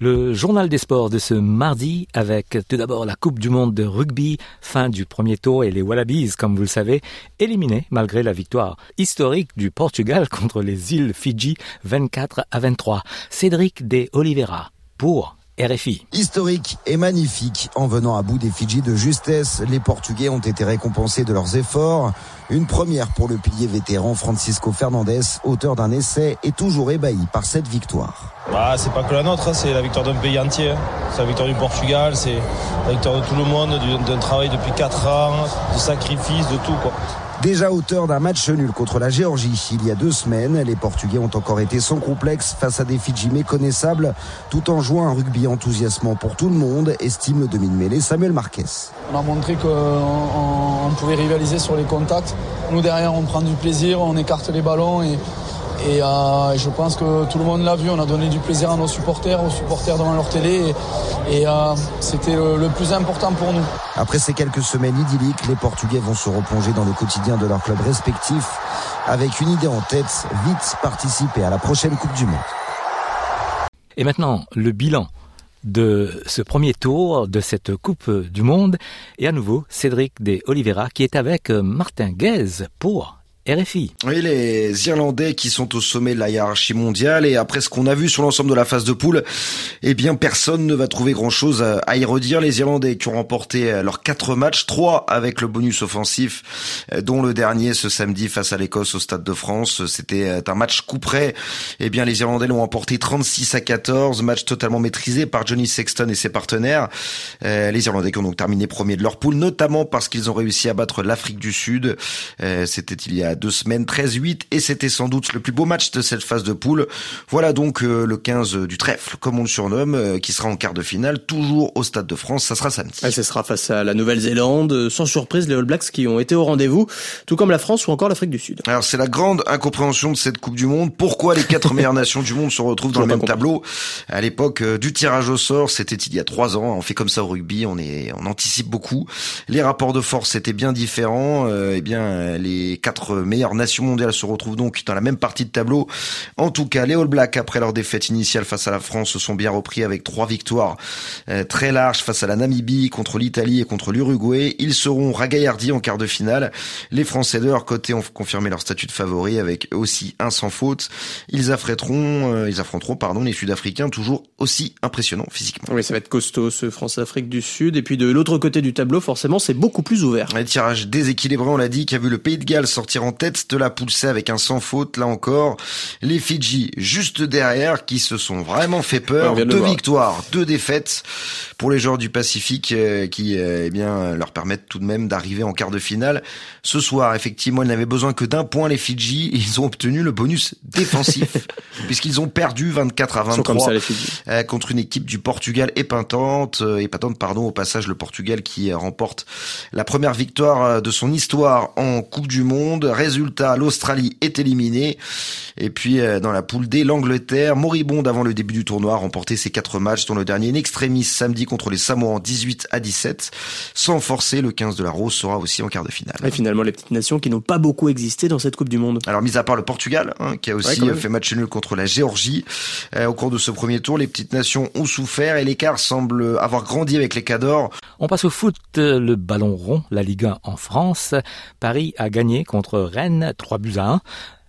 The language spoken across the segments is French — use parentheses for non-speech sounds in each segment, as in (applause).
Le journal des sports de ce mardi avec tout d'abord la Coupe du Monde de rugby, fin du premier tour et les Wallabies, comme vous le savez, éliminés malgré la victoire historique du Portugal (laughs) contre les îles Fidji 24 à 23. Cédric de Oliveira pour RFI. Historique et magnifique. En venant à bout des Fidji de justesse, les Portugais ont été récompensés de leurs efforts. Une première pour le pilier vétéran Francisco Fernandez, auteur d'un essai et toujours ébahi par cette victoire. Bah, c'est pas que la nôtre, hein, c'est la victoire d'un pays entier. Hein. C'est la victoire du Portugal, c'est la victoire de tout le monde, d'un travail depuis 4 ans, de sacrifice, de tout. Quoi. Déjà auteur d'un match nul contre la Géorgie il y a deux semaines, les Portugais ont encore été sans complexe face à des Fidji méconnaissables, tout en jouant un rugby enthousiasmant pour tout le monde, estime le demi-mêlée Samuel Marquez. On a montré qu'on pouvait rivaliser sur les contacts. Nous derrière, on prend du plaisir, on écarte les ballons et et euh, je pense que tout le monde l'a vu. On a donné du plaisir à nos supporters, aux supporters devant leur télé. Et, euh, c'était le, plus important pour nous. Après ces quelques semaines idylliques, les Portugais vont se replonger dans le quotidien de leurs clubs respectifs avec une idée en tête, vite participer à la prochaine Coupe du Monde. Et maintenant, le bilan de ce premier tour de cette Coupe du Monde. Et à nouveau, Cédric de Oliveira qui est avec Martin Guez pour RFI. Oui, les Irlandais qui sont au sommet de la hiérarchie mondiale et après ce qu'on a vu sur l'ensemble de la phase de poule, eh bien personne ne va trouver grand-chose à y redire. Les Irlandais qui ont remporté euh, leurs quatre matchs, trois avec le bonus offensif, euh, dont le dernier ce samedi face à l'Écosse au Stade de France. C'était euh, un match coup près. Eh bien les Irlandais l'ont emporté 36 à 14, match totalement maîtrisé par Johnny Sexton et ses partenaires. Les Irlandais qui ont donc terminé premier de leur poule, notamment parce qu'ils ont réussi à battre l'Afrique du Sud. C'était il y a deux semaines, 13-8, et c'était sans doute le plus beau match de cette phase de poule. Voilà donc euh, le 15 du trèfle, comme on le surnomme, euh, qui sera en quart de finale, toujours au Stade de France, ça sera samedi. Et ce sera face à la Nouvelle-Zélande, sans surprise les All Blacks qui ont été au rendez-vous, tout comme la France ou encore l'Afrique du Sud. Alors c'est la grande incompréhension de cette Coupe du Monde, pourquoi les quatre (laughs) meilleures nations du monde se retrouvent dans le même tableau? À l'époque euh, du tirage au sort, c'était il y a trois ans, on fait comme ça au rugby, on est, on anticipe beaucoup. Les rapports de force étaient bien différents, euh, eh bien les quatre meilleures nations mondiales se retrouvent donc dans la même partie de tableau. En tout cas, les All Blacks, après leur défaite initiale face à la France, se sont bien repris avec trois victoires euh, très larges face à la Namibie, contre l'Italie et contre l'Uruguay. Ils seront ragaillardis en quart de finale. Les Français de leur côté ont confirmé leur statut de favori avec aussi un sans faute. Ils affronteront, euh, ils affronteront pardon, les Sud-Africains toujours aussi impressionnants physiquement. Oui, ça va être costaud ce France-Afrique du Sud. Et puis de l'autre côté du tableau, forcément, c'est beaucoup plus ouvert. Un tirage déséquilibré, on l'a dit, qui a vu le Pays de Galles sortir en tête de la C avec un sans faute. Là encore, les Fidji juste derrière qui se sont vraiment fait peur. deux victoires, deux défaites pour les joueurs du Pacifique euh, qui euh, eh bien leur permettent tout de même d'arriver en quart de finale. Ce soir, effectivement, ils n'avaient besoin que d'un point les Fidji. Ils ont obtenu le bonus défensif (laughs) puisqu'ils ont perdu 24 à 23 euh, contre une équipe du Portugal épatante, épatante pardon au passage le Portugal qui remporte la première victoire de son histoire en Coupe du Monde. Résultat, l'Australie est éliminée. Et puis dans la poule D, l'Angleterre, moribonde avant le début du tournoi, a remporté ses quatre matchs, dont le dernier in extremis samedi contre les Samoans 18 à 17. Sans forcer, le 15 de la Rose sera aussi en quart de finale. Et finalement, les petites nations qui n'ont pas beaucoup existé dans cette Coupe du Monde. Alors, mis à part le Portugal, hein, qui a aussi fait match nul contre la Géorgie, euh, au cours de ce premier tour, les petites nations ont souffert et l'écart semble avoir grandi avec les Cadors. On passe au foot, le ballon rond, la Ligue 1 en France. Paris a gagné contre Rennes 3 buts à 1.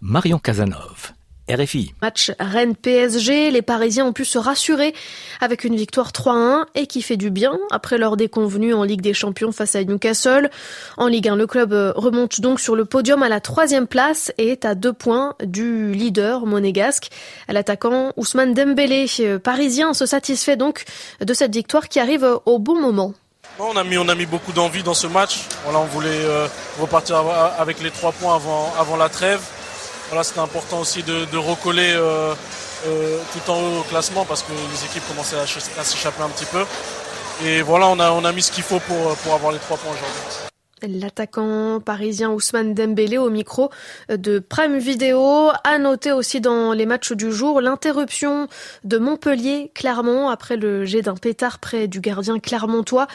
Marion Casanov. RFI. Match Rennes-PSG, les Parisiens ont pu se rassurer avec une victoire 3-1 et qui fait du bien après leur déconvenue en Ligue des Champions face à Newcastle. En Ligue 1, le club remonte donc sur le podium à la troisième place et est à deux points du leader monégasque. L'attaquant Ousmane Dembélé, parisien, se satisfait donc de cette victoire qui arrive au bon moment. On a mis, beaucoup d'envie dans ce match. On voulait euh, repartir avec les trois points avant, la trêve. Voilà, c'était important aussi de, recoller euh, euh, tout en haut au classement parce que les équipes commençaient à, s'échapper un petit peu. Et voilà, on a, on a mis ce qu'il faut pour avoir les trois points aujourd'hui. L'attaquant parisien Ousmane Dembélé au micro de Prime Video a noté aussi dans les matchs du jour l'interruption de Montpellier-Clermont après le jet d'un pétard près du gardien clermontois.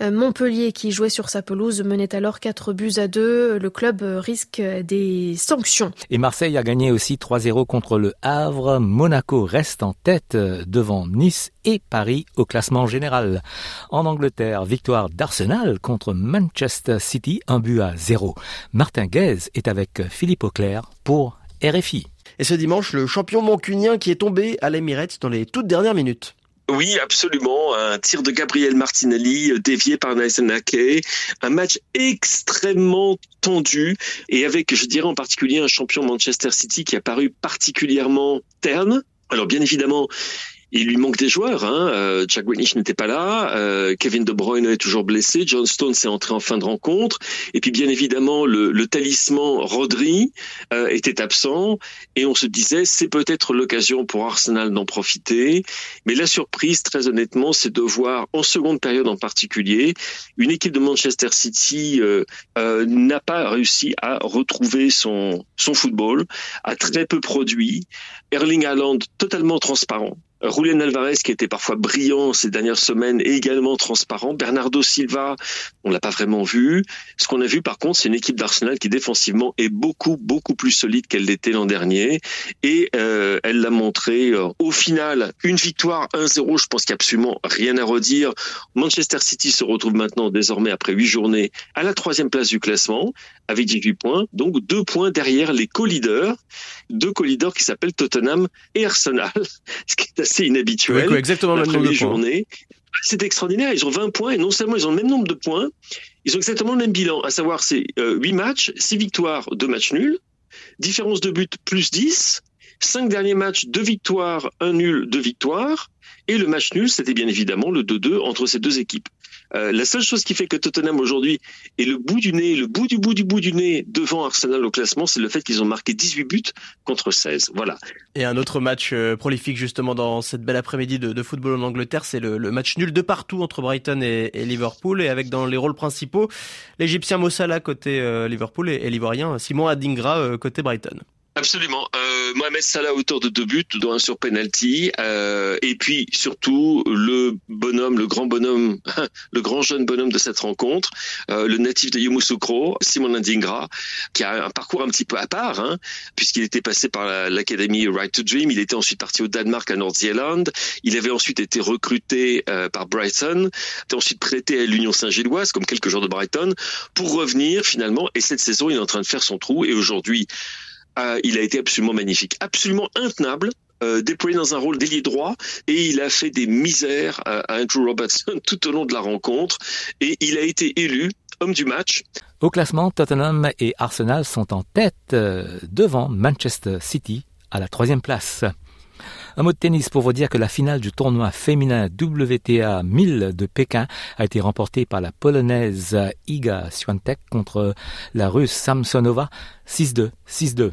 Euh, Montpellier, qui jouait sur sa pelouse, menait alors 4 buts à 2. Le club risque des sanctions. Et Marseille a gagné aussi 3-0 contre le Havre. Monaco reste en tête devant Nice et Paris au classement général. En Angleterre, victoire d'Arsenal contre Manchester City, un but à 0. Martin Guez est avec Philippe Auclair pour RFI. Et ce dimanche, le champion mancunien qui est tombé à l'Emirates dans les toutes dernières minutes. Oui, absolument. Un tir de Gabriel Martinelli euh, dévié par Nathan Ake. Un match extrêmement tendu et avec, je dirais en particulier, un champion Manchester City qui a paru particulièrement terne. Alors bien évidemment, il lui manque des joueurs. Hein. Euh, Jack Grealish n'était pas là. Euh, Kevin De Bruyne est toujours blessé. John Stones est entré en fin de rencontre. Et puis bien évidemment, le, talisman Rodri euh, était absent. Et on se disait, c'est peut-être l'occasion pour Arsenal d'en profiter. Mais la surprise, très honnêtement, c'est de voir en seconde période en particulier, une équipe de Manchester City n'a pas réussi à retrouver son, son football, a très peu produit. Erling Haaland totalement transparent. Julian Alvarez, qui était parfois brillant ces dernières semaines, est également transparent. Bernardo Silva, on l'a pas vraiment vu. Ce qu'on a vu, par contre, c'est une équipe d'Arsenal qui défensivement est beaucoup, beaucoup plus solide qu'elle l'était l'an dernier. Et euh, elle l'a montré. Euh, au final, une victoire 1-0, je pense qu'il n'y a absolument rien à redire. Manchester City se retrouve maintenant, désormais, après huit journées, à la troisième place du classement, avec 18 points. Donc deux points derrière les co-leaders. Deux co-leaders qui s'appellent Tottenham et Arsenal, (laughs) ce qui est assez c'est inhabituel. exactement le même journée. C'est extraordinaire. Ils ont 20 points et non seulement ils ont le même nombre de points, ils ont exactement le même bilan, à savoir c'est 8 euh, matchs, 6 victoires, 2 matchs nuls, différence de but plus 10, 5 derniers matchs, 2 victoires, 1 nul, 2 victoires, et le match nul, c'était bien évidemment le 2-2 entre ces deux équipes. Euh, la seule chose qui fait que Tottenham aujourd'hui est le bout du nez, le bout du bout du bout du nez devant Arsenal au classement, c'est le fait qu'ils ont marqué 18 buts contre 16. Voilà. Et un autre match euh, prolifique justement dans cette belle après-midi de, football en Angleterre, c'est le, match nul de partout entre Brighton et, Liverpool, et avec dans les rôles principaux l'Égyptien Mossala côté euh, Liverpool et, et l'Ivoirien Simon Adingra côté Brighton. Absolument. Mohamed Salah auteur de deux buts, dont un sur penalty, euh, et puis surtout le bonhomme, le grand bonhomme, (laughs) le grand jeune bonhomme de cette rencontre, euh, le natif de Yamoussoukro, Simon Ndingra, qui a un parcours un petit peu à part, hein, puisqu'il était passé par l'académie Right to Dream, il était ensuite parti au Danemark à North-Zealand, il avait ensuite été recruté euh, par Brighton, était ensuite prêté à l'Union Saint-Gilloise, comme quelques joueurs de Brighton, pour revenir finalement, et cette saison il est en train de faire son trou, et aujourd'hui euh, il a été absolument magnifique, absolument intenable. Euh, déployé dans un rôle d'ailier droit et il a fait des misères à, Andrew Robertson (laughs) tout au long de la rencontre et il a été élu homme du match. Au classement, Tottenham et Arsenal sont en tête euh, devant Manchester City à la troisième place. Un mot de tennis pour vous dire que la finale du tournoi féminin WTA 1000 de Pékin a été remportée par la polonaise Iga Swiatek contre la russe Samsonova 6-2, 6-2.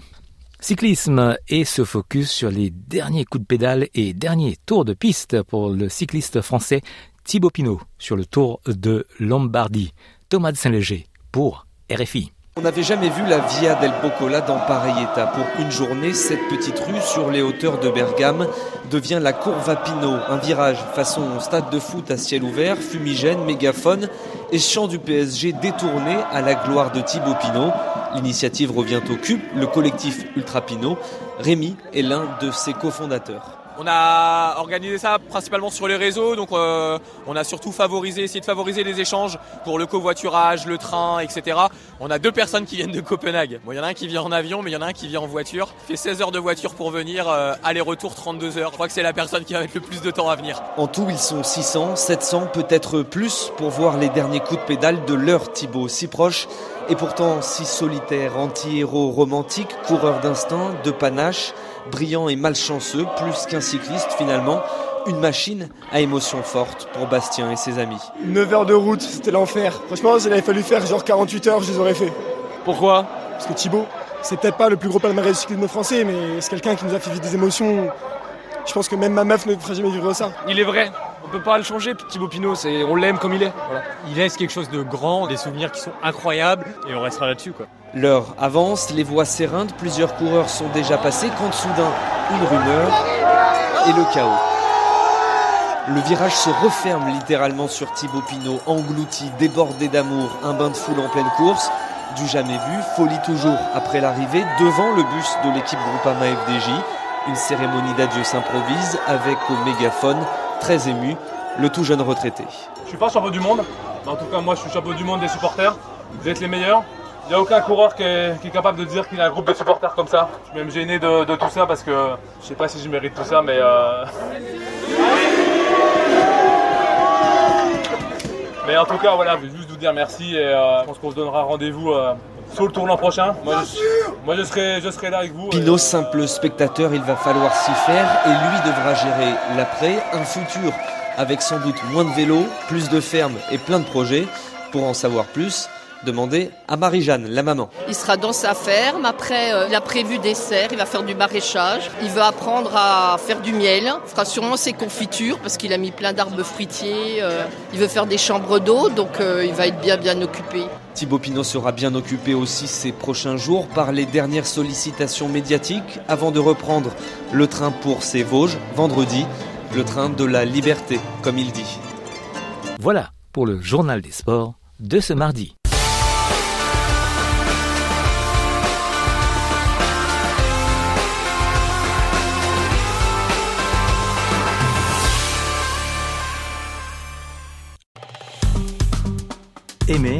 Cyclisme et se focus sur les derniers coups de pédale et derniers tours de piste pour le cycliste français Thibaut Pinot sur le Tour de Lombardie. Thomas de Saint-Léger pour RFI. On n'avait jamais vu la Via del Boccola dans pareil état. Pour une journée, cette petite rue sur les hauteurs de Bergame devient la Courva Pinot, un virage façon stade de foot à ciel ouvert, fumigène, mégaphone et chant du PSG détourné à la gloire de Thibaut Pinot. L'initiative revient au cube, le collectif Ultra Pinot. Rémi est l'un de ses cofondateurs. On a organisé ça principalement sur les réseaux, donc euh, on a surtout favorisé, essayé de favoriser les échanges pour le covoiturage, le train, etc. On a deux personnes qui viennent de Copenhague. Bon, il y en a un qui vient en avion, mais il y en a un qui vient en voiture. Il fait 16 heures de voiture pour venir, euh, aller-retour 32 heures. Je crois que c'est la personne qui va le plus de temps à venir. En tout, ils sont 600, 700, peut-être plus pour voir les derniers coups de pédale de leur Thibaut, si proche et pourtant si solitaire, anti-héros romantique, coureur d'instinct, de panache brillant et malchanceux, plus qu'un cycliste finalement, une machine à émotions fortes pour Bastien et ses amis. 9 heures de route, c'était l'enfer. Franchement, s'il avait fallu faire genre 48 heures, je les aurais fait. Pourquoi? Parce que Thibaut, c'est peut-être pas le plus gros palmarès du cyclisme français, mais c'est quelqu'un qui nous a fait vivre des émotions. Je pense que même ma meuf ne ferait jamais vivre ça. Il est vrai. On peut pas le changer, Thibaut Pinot, c'est, on l'aime comme il est. Il laisse quelque chose de grand, des souvenirs qui sont incroyables, et on restera là-dessus. Quoi. L'heure avance, les voix s'éreintent, plusieurs coureurs sont déjà passés quand soudain, une rumeur et le chaos. Le virage se referme littéralement sur Thibaut Pinot, englouti, débordé d'amour, un bain de foule en pleine course. Du jamais vu, folie toujours après l'arrivée, devant le bus de l'équipe Groupama FDJ. Une cérémonie d'adieu s'improvise avec au mégaphone, très ému, le tout jeune retraité. Je suis pas champion du monde, mais en tout cas moi je suis champion du monde des supporters. Vous êtes les meilleurs. Il n'y a aucun coureur qui est, capable de dire qu'il a un groupe de supporters comme ça. Je suis même gêné de, tout ça parce que je sais pas si je mérite tout ça, mais euh, (laughs) Mais en tout cas, voilà, je vais juste vous dire merci et euh, je pense qu'on se donnera rendez-vous euh, sur le tournant prochain. Moi, je, serai, je serai là avec vous. Pinot, simple spectateur, il va falloir s'y faire et lui devra gérer l'après, un futur avec sans doute moins de vélos, plus de fermes et plein de projets. Pour en savoir plus, Demandez à Marie-Jeanne, la maman. Il sera dans sa ferme, après euh, il a prévu des serres, il va faire du maraîchage, il veut apprendre à faire du miel, il fera sûrement ses confitures parce qu'il a mis plein d'arbres fruitiers, euh, il veut faire des chambres d'eau, donc euh, il va être bien bien occupé. Thibaut Pinot sera bien occupé aussi ces prochains jours par les dernières sollicitations médiatiques avant de reprendre le train pour ses Vosges vendredi, le train de la liberté, comme il dit. Voilà pour le journal des sports de ce mardi. Aimez,